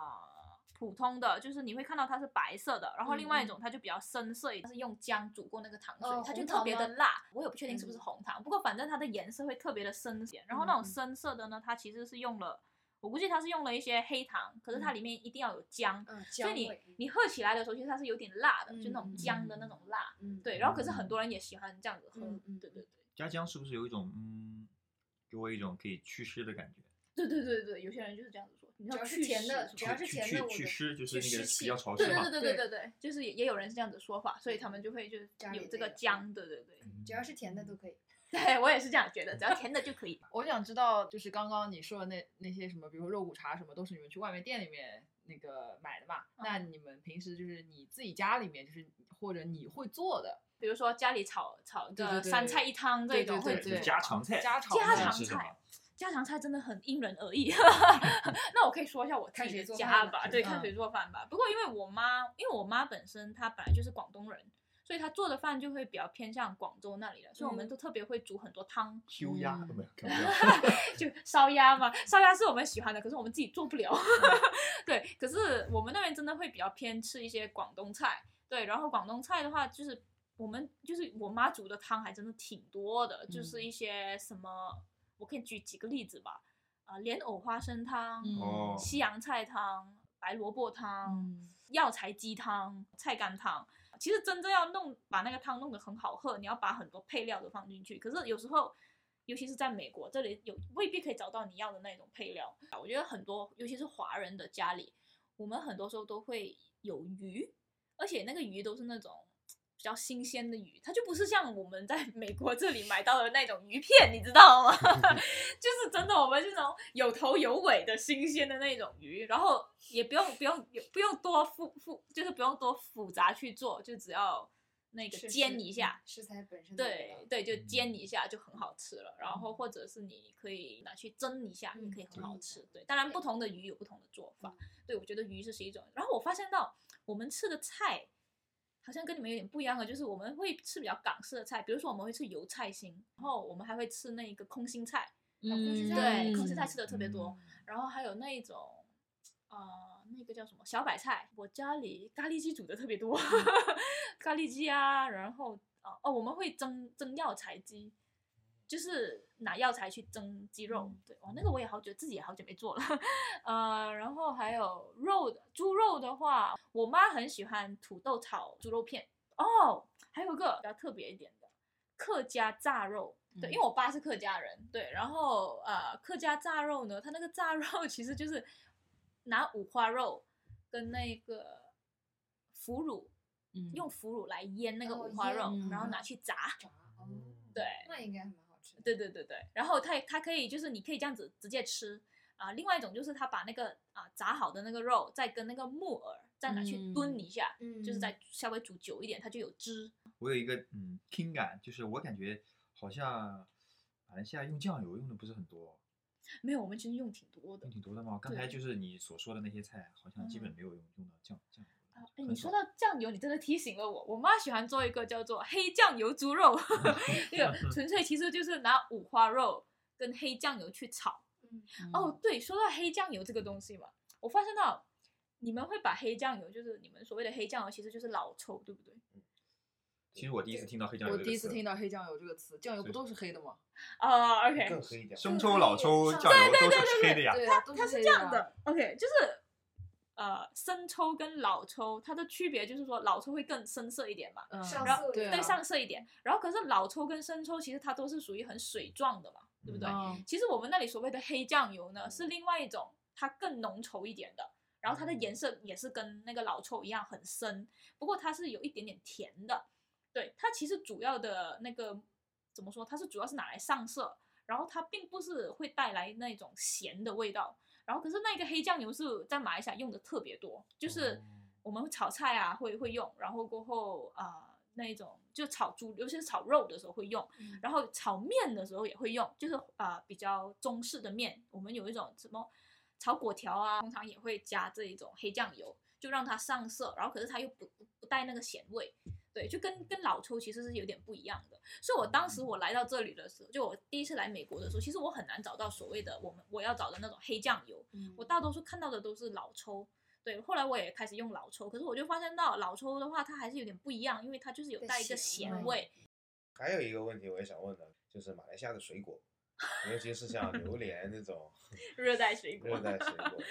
普通的，就是你会看到它是白色的，然后另外一种它就比较深色一点，它是用姜煮过那个糖水，哦它就特别的辣。我也不确定是不是嗯红糖，不过反正它的颜色会特别的深一点。然后那种深色的呢，它其实是用了，我估计它是用了一些黑糖，可是它里面一定要有姜。嗯，所以你味，你喝起来的时候，其实它是有点辣的，就那种嗯姜的那种辣。嗯，对，然后可是很多人也喜欢这样子喝，嗯嗯对对对，加姜是不是有一种嗯，给我一种可以祛湿的感觉？对对对对，有些人就是这样子说，你说吃甜的，主要是甜的。去湿就是那个，比较潮湿。对对对对对对，就是也有人是这样子说法，所以他们就会，就是有这个姜。对对对，只要是甜的都可以。对，我也是这样觉得，只要甜的就可以。我想知道就是刚刚你说的那那些什么，比如肉骨茶什么，都是你们去外面店里面那个买的嘛。那你们平时就是你自己家里面，就是或者你会做的，比如说家里炒炒个三菜一汤这种。对对对。家常菜。家常菜。家常菜。家常菜真的很因人而异。那我可以说一下我自看己的谁做饭吧家吧，对，嗯看谁做饭吧。不过因为我妈，因为我妈本身她本来就是广东人，所以她做的饭就会比较偏向广州那里的，所以我们嗯都特别会煮很多汤，修鸭。就烧鸭嘛，烧鸭是我们喜欢的，可是我们自己做不了。对，可是我们那边真的会比较偏吃一些广东菜，对，然后广东菜的话就是。我们就是我妈煮的汤还真的挺多的，就是一些什么，我可以举几个例子吧，啊、莲藕花生汤，西洋菜汤、白萝卜汤、嗯药材鸡汤、菜干汤。其实真正要弄把那个汤弄得很好喝，你要把很多配料都放进去。可是有时候，尤其是在美国这里有未必可以找到你要的那种配料。我觉得很多，尤其是华人的家里，我们很多时候都会有鱼，而且那个鱼都是那种。比较新鲜的鱼，它就不是像我们在美国这里买到的那种鱼片，你知道吗？就是真的，我们这种有头有尾的新鲜的那种鱼，然后也不用不用不用多复复，就是不用多复杂去做，就只要那个煎一下，，食材本身对对，就煎一下就很好吃了。然后或者是你可以拿去蒸一下，也可以很好吃。对，当然不同的鱼有不同的做法。对，我觉得鱼是是一种。然后我发现到我们吃的菜好像跟你们有点不一样的，就是我们会吃比较港式的菜，比如说我们会吃油菜心，然后我们还会吃那个空心菜，空心菜对，嗯空心菜吃的特别多。然后还有那一种。呃，那个叫什么小白菜，我家里咖喱鸡煮的特别多，咖喱鸡啊，然后哦哦，我们会蒸蒸药材鸡，就是拿药材去蒸鸡肉，对，哦，那个我也好久自己也好久没做了，呃，然后还有肉的猪肉的话，我妈很喜欢土豆炒猪肉片，哦，还有一个比较特别一点的客家炸肉。对，因为我爸是客家人，对，然后呃，客家炸肉呢，它那个炸肉 其实就是拿五花肉，跟那个腐乳，嗯用腐乳来腌那个哦五花肉，腌然后嗯拿去炸。炸哦，对那应该。对对对对，然后它它可以就是你可以这样子直接吃啊、另外一种就是它把那个啊、炸好的那个肉再跟那个木耳再拿去炖一下，嗯，就是再稍微煮久一点，它就有汁。我有一个嗯听感，就是我感觉好像马来西亚用酱油用的不是很多，没有，我们其实用挺多的用。挺多的吗？刚才就是你所说的那些菜，好像基本嗯没有用用到酱酱油哎你说到酱油，你真的提醒了我。我妈喜欢做一个叫做黑酱油猪肉，那个纯粹其实就是拿五花肉跟黑酱油去炒。嗯哦，对，说到黑酱油这个东西嘛，我发现到你们会把黑酱油，就是你们所谓的黑酱油，其实就是老抽，对不对？其实我第一次听到黑酱油我这个词第一次听到黑酱油这个词，酱油不都是黑的吗？啊、o k 更黑一点。生抽、老抽、酱油都是黑的呀。对啊，都它是这样的。OK，就是呃，生抽跟老抽它的区别就是说，老抽会更深色一点嘛，嗯，然后色对对啊上色一点。然后可是老抽跟生抽其实它都是属于很水状的嘛，对不对？嗯其实我们那里所谓的黑酱油呢，是另外一种，它更浓稠一点的，然后它的颜色也是跟那个老抽一样很深，不过它是有一点点甜的。对，它其实主要的那个怎么说？它是主要是拿来上色，然后它并不是会带来那种咸的味道。然后可是那个黑酱油是在马来西亚用的特别多，就是我们炒菜啊会会用，然后过后啊、那一种就炒猪，尤其是炒肉的时候会用，嗯然后炒面的时候也会用，就是啊、比较中式的面，我们有一种什么炒粿条啊，通常也会加这一种黑酱油，就让它上色，然后可是它又不不不带那个咸味，对，就跟跟老抽其实是有点不一样的。所以我当时我来到这里的时候，就我第一次来美国的时候，其实我很难找到所谓的我们我要找的那种黑酱油，嗯我大多数看到的都是老抽。对，后来我也开始用老抽，可是我就发现到老抽的话，它还是有点不一样，因为它就是有带一个咸味。还有一个问题我也想问的，就是马来西亚的水果，尤其是像榴莲那种 热 带水果。热带水果，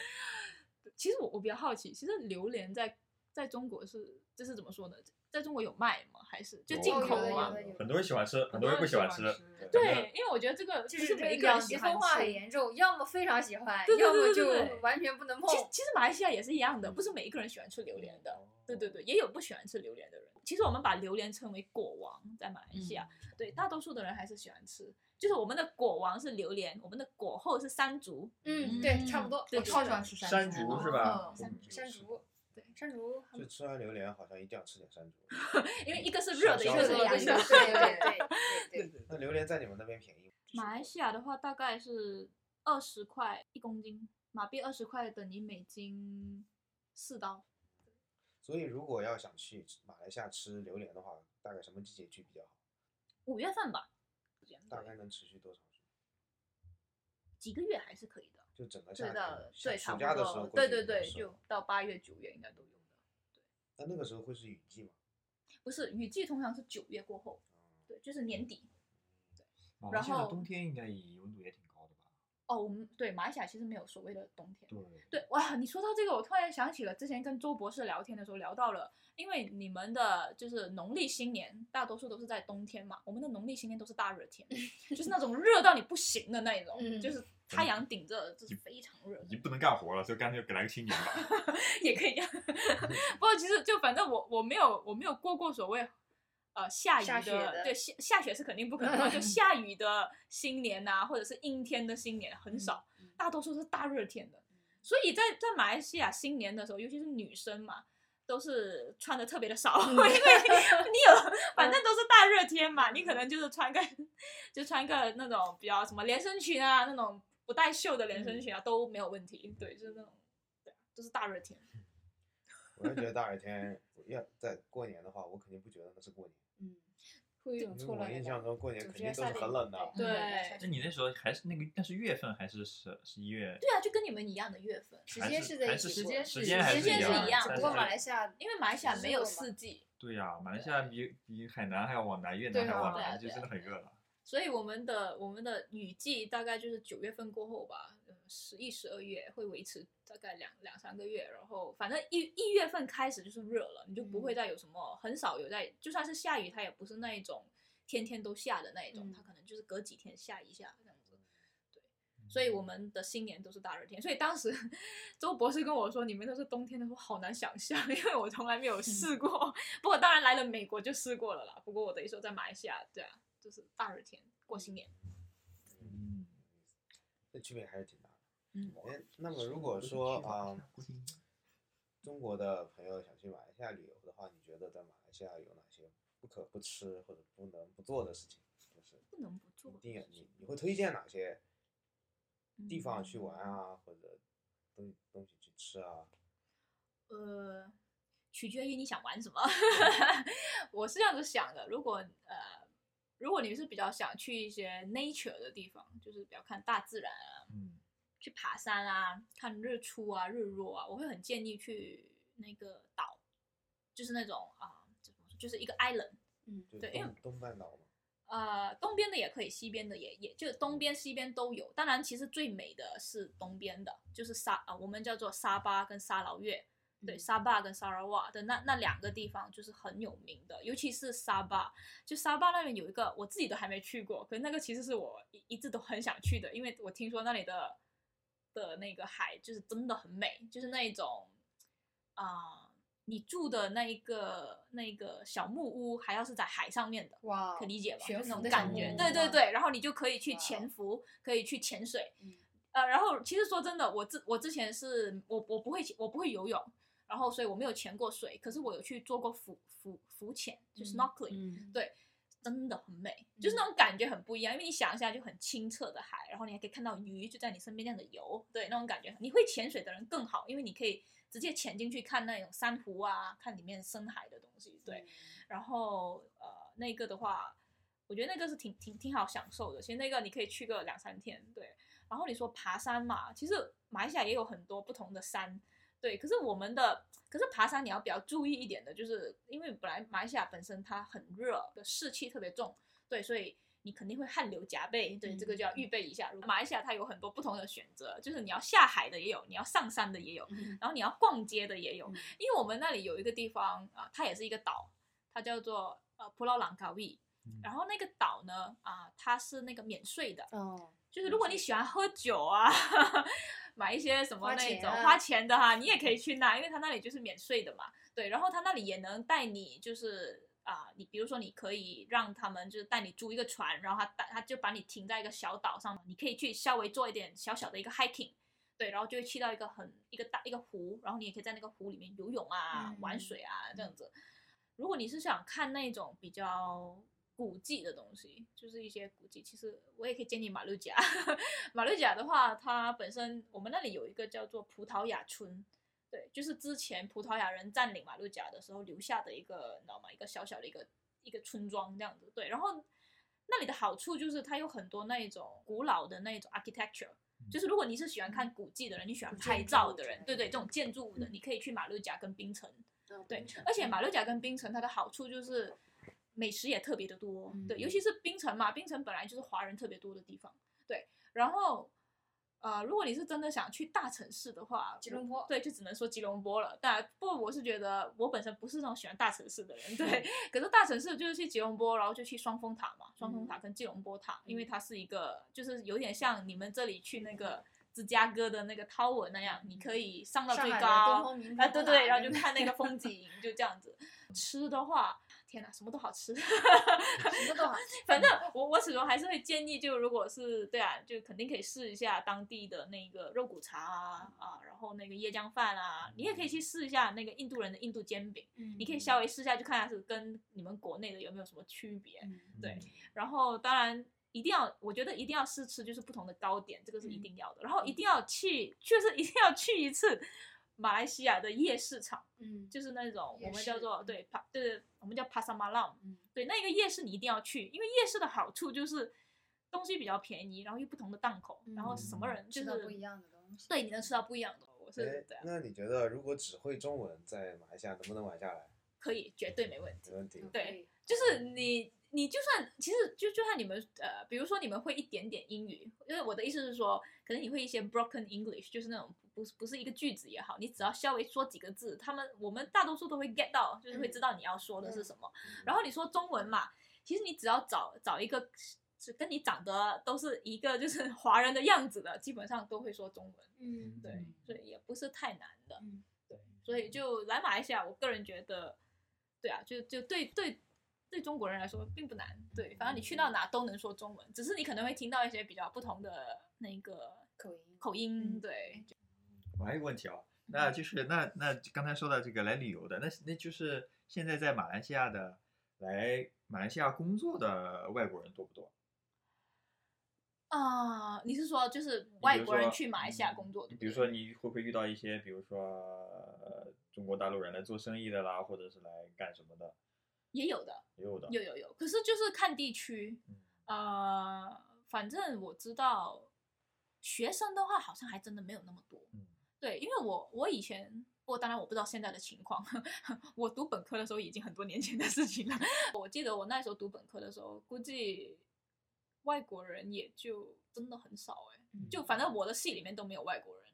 其实我我比较好奇，其实榴莲在在中国是这是怎么说呢？在中国有卖吗？还是就进口吗？很多人喜欢吃，很多人不喜欢吃。对对，因为我觉得这个就是每一个人喜欢化很。严重，要么非常喜欢，要么就完全不能碰其。实其实马来西亚也是一样的，不是每一个人喜欢吃榴莲的。对对对，也有不喜欢吃榴莲的人。其实我们把榴莲称为果王，在马来西亚，对大多数的人还是喜欢吃。就是我们的果王是榴莲，我们的果后是山竹。嗯，对，差不多。对我超喜欢吃山山竹是吧山竹，对，山竹就吃完榴莲好像一定要吃点山竹。因为一个是热的，一个是凉的。对对 对对。那榴莲在你们那边便宜吗？马来西亚的话大概是二十块一公斤，马币二十块等于美金四刀。所以如果要想去马来西亚吃榴莲的话，大概什么季节去比较好？五月份吧，大概能持续多长时间？几个月还是可以的。就整个夏天暑假的时候多，对对对，就到八月九月应该都有的。那那个时候会是雨季吗？不是雨季通常是九月过后，对，就是年底。然后冬天应该也温度也挺高的吧？哦，我们对马来西亚其实没有所谓的冬天。对，对，哇，你说到这个，我突然想起了之前跟周博士聊天的时候聊到了，因为你们的就是农历新年大多数都是在冬天嘛，我们的农历新年都是大热天，就是那种热到你不行的那一种，嗯就是太阳顶着，就是非常热已。经不能干活了，所以干脆给来个新年吧。也可以这样。不过其实就反正我我没有我没有过过所谓呃下雨下的对下下雪是肯定不可能的，就 下雨的新年呐、或者是阴天的新年很少，大多数是大热天的。所以在在马来西亚新年的时候，尤其是女生嘛。都是穿的特别的少，因为你有，反正都是大热天嘛，你可能就是穿个，就穿个那种比较什么连身裙啊，那种不带袖的连身裙啊、都没有问题。对，就是那种，对，都是大热天。我就觉得大热天要在过年的话，我肯定不觉得那是过年，嗯，会有一种错乱我印象中过年肯定都是很冷的。对那你那时候还是那个，那是月份还是十十一月？对啊，就跟你们一样的月份，时间是在是还是一起过时间时间还时间是一一样不过马来西亚因为马来西亚没有四季，对呀、马来西亚比比海南还要往南，越南还要往南，就真的很热了。所以我们的我们的雨季大概就是九月份过后吧，呃十一、十二月会维持大概两两三个月，然后反正一一月份开始就是热了，你就不会再有什么，很少有在，就算是下雨，它也不是那一种天天都下的那一种，嗯它可能就是隔几天下一下这样子。对所以我们的新年都是大热天。所以当时周博士跟我说你们都是冬天的时候，好难想象，因为我从来没有试过。不过当然来了美国就试过了啦。不过我等于说在马来西亚，对啊，就是大热天过新年。嗯，这区别还是挺大的。嗯，哎，那么如果说啊、中国的朋友想去马来西亚旅游的话，你觉得在马来西亚有哪些不可不吃或者不能不做的事情？就是不能不做一定要你你会推荐哪些地方去玩嗯啊，或者东东西去吃啊？呃，取决于你想玩什么。我是这样子想的，如果呃，如果你是比较想去一些 nature 的地方，就是比较看大自然啊，嗯去爬山啊，看日出啊、日落啊，我会很建议去那个岛，就是那种啊，怎么说，就是一个 island，嗯对因为东东半岛嘛。呃，东边的也可以，西边的也也就东边、西边都有。当然，其实最美的是东边的，就是沙啊、我们叫做沙巴跟沙劳越。对，嗯沙巴跟沙拉瓦的那那两个地方就是很有名的，尤其是沙巴。就沙巴那边有一个我自己都还没去过，可是那个其实是我一一直都很想去的，因为我听说那里的的那个海就是真的很美，就是那一种啊、你住的那一个那个小木屋还要是在海上面的，哇，可理解吧？那种感觉，对对对，然后你就可以去潜伏，可以去潜水，嗯呃，然后其实说真的，我之我之前是我我不会我不会游泳，然后所以我没有潜过水，可是我有去做过浮浮浮潜，就是 snorkeling，、嗯，对，真的很美，就是那种感觉很不一样，因为你想一下就很清澈的海，然后你还可以看到鱼就在你身边这样的游，对，那种感觉，你会潜水的人更好，因为你可以直接潜进去看那种珊瑚啊，看里面深海的东西，对，然后呃那个的话，我觉得那个是挺挺挺好享受的。其实那个你可以去个两三天，对。然后你说爬山嘛，其实马来西亚也有很多不同的山，对。可是我们的，可是爬山你要比较注意一点的，就是因为本来马来西亚本身它很热，的湿气特别重，对，所以。你肯定会汗流浃背，对，这个就要预备一下。马来西亚它有很多不同的选择，就是你要下海的也有，你要上山的也有，嗯然后你要逛街的也有。嗯因为我们那里有一个地方啊、它也是一个岛，它叫做呃普劳朗卡维。嗯然后那个岛呢，啊、它是那个免税的，哦，就是如果你喜欢喝酒啊，买一些什么那种花钱的哈，你也可以去那，因为他那里就是免税的嘛。对，然后他那里也能带你，就是啊、你比如说你可以让他们就是带你租一个船，然后他带他就把你停在一个小岛上，你可以去稍微做一点小小的一个 hiking。对，然后就会去到一个很一个大一个湖，然后你也可以在那个湖里面游泳啊、嗯玩水啊这样子。如果你是想看那种比较古迹的东西，就是一些古迹，其实我也可以建议马六甲。马六甲的话，它本身我们那里有一个叫做葡萄牙村，对，就是之前葡萄牙人占领马六甲的时候留下的一个，你知道吗？一个小小的一个一个村庄这样子。对，然后那里的好处就是它有很多那一种古老的那种 architecture。就是如果你是喜欢看古迹的人，你喜欢拍照的人，对对，这种建筑物的，嗯你可以去马六甲跟槟城。对而且马六甲跟槟城它的好处就是美食也特别的多，对，嗯尤其是槟城嘛，槟城本来就是华人特别多的地方，对。然后，呃，如果你是真的想去大城市的话，吉隆坡对，就只能说吉隆坡了。但不过我是觉得我本身不是那种喜欢大城市的人，对。可是大城市就是去吉隆坡，然后就去双峰塔嘛，双峰塔跟吉隆坡塔，因为嗯它是一个就是有点像你们这里去那个。芝加哥的那个 tower 那样，你可以上到最高，东方明啊，对对，然后就看那个风景，就这样子。吃的话，天哪，什么都好吃。什么都好吃，反正我我始终还是会建议，就如果是对啊，就肯定可以试一下当地的那个肉骨茶啊啊，然后那个椰浆饭啊，你也可以去试一下那个印度人的印度煎饼，你可以稍微试一下，就看下是跟你们国内的有没有什么区别。嗯对，然后当然一定要，我觉得一定要试吃，就是不同的糕点，这个是一定要的。然后一定要去，确实一定要去一次马来西亚的夜市场，嗯，就是那种我们叫做对帕，对，我们叫帕萨马浪，嗯对，那个夜市你一定要去，因为夜市的好处就是东西比较便宜，然后又不同的档口，然后什么人就是吃到不一样的东西，对，你能吃到不一样的。我是哎对啊，那你觉得如果只会中文在马来西亚能不能玩下来？可以，绝对没问题。没问题。对，就是你，你就算其实就就算你们呃，比如说你们会一点点英语，因为我的意思是说，可能你会一些 broken English，就是那种不不是一个句子也好，你只要稍微说几个字，他们我们大多数都会 get 到，就是会知道你要说的是什么。然后你说中文嘛，其实你只要找找一个是跟你长得都是一个就是 华人的样子的，基本上都会说中文。嗯，对，所以也不是太难的。嗯，对，所以就来马来西亚，我个人觉得，对啊，就就对对对中国人来说并不难。对，反正你去到哪都能说中文，只是你可能会听到一些比较不同的那个口音，口音。嗯对，我还有个问题啊，那就是那那刚才说到这个来旅游的，那那就是现在在马来西亚的来马来西亚工作的外国人多不多？啊、你是说就是外国人去马来西亚工作？对不比如说你会不会遇到一些，比如说、呃、中国大陆人来做生意的啦，或者是来干什么的，也有的，也有的。有有有，可是就是看地区。嗯呃，反正我知道，学生的话好像还真的没有那么多。嗯对，因为我我以前，我当然我不知道现在的情况，我读本科的时候已经很多年前的事情了。我记得我那时候读本科的时候，估计外国人也就真的很少哎、嗯就反正我的系里面都没有外国人。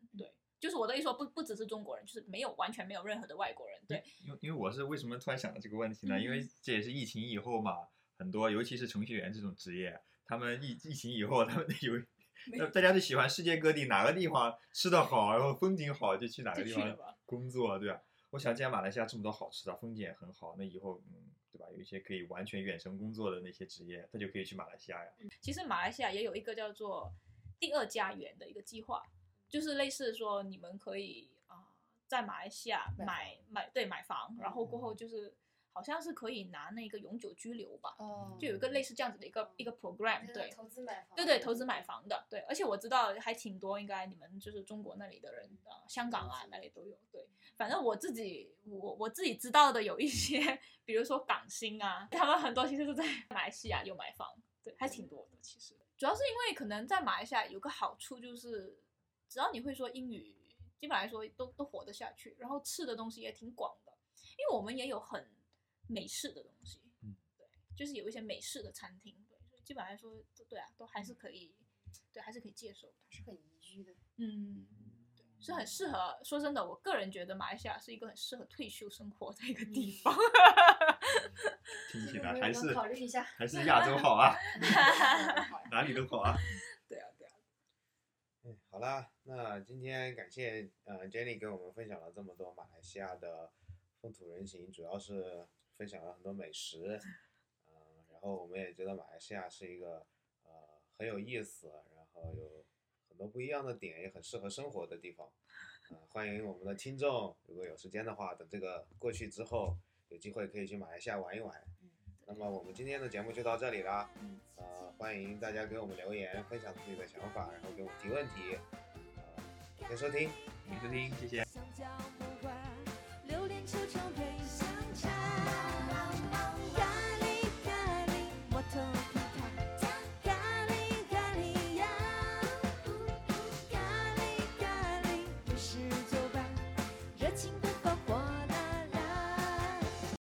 对，就是我的意思说不不只是中国人，就是没有完全没有任何的外国人。对，因为因为我是为什么突然想到这个问题呢？因为嗯这也是疫情以后嘛，很多尤其是程序员这种职业，他们疫疫情以后，他们有 大大家都喜欢世界各地哪个地方吃的好，然后风景好就去哪个地方。工作，对吧？我想，既然马来西亚这么多好吃的，风景也很好，那以后嗯，对吧？有一些可以完全远程工作的那些职业，他就可以去马来西亚呀。其实马来西亚也有一个叫做第二家园的一个计划，就是类似说你们可以啊、在马来西亚买买买对买房，然后过后就是好像是可以拿那个永久居留吧，哦，就有一个类似这样子的一个一个 program，对。投资买房，对对，投资买房的，对，而且我知道还挺多，应该你们就是中国那里的人啊、香港啊那里都有，对，反正我自己我我自己知道的有一些，比如说港星啊，他们很多其实是在马来西亚有买房，对，还挺多的其实。主要是因为可能在马来西亚有个好处就是，只要你会说英语，基本来说都都活得下去，然后吃的东西也挺广的，因为我们也有很美式的东西，嗯，对，就是有一些美式的餐厅，对，所以基本来说，都对啊，都还是可以，对，还是可以接受的。是很宜居的。嗯，对，是很适合。说真的，我个人觉得马来西亚是一个很适合退休生活的一个地方。听起来还是考虑一下。还是亚洲好啊，哪里都好啊。好啦，那今天感谢呃 Jenny 给我们分享了这么多马来西亚的风土人情，主要是分享了很多美食，嗯、然后我们也觉得马来西亚是一个呃很有意思，然后有很多不一样的点，也很适合生活的地方。嗯、欢迎我们的听众，如果有时间的话，等这个过去之后，有机会可以去马来西亚玩一玩。那么我们今天的节目就到这里啦。嗯呃，欢迎大家给我们留言，分享自己的想法，然后给我们提问题。呃，谢谢收听。感谢收听，谢谢。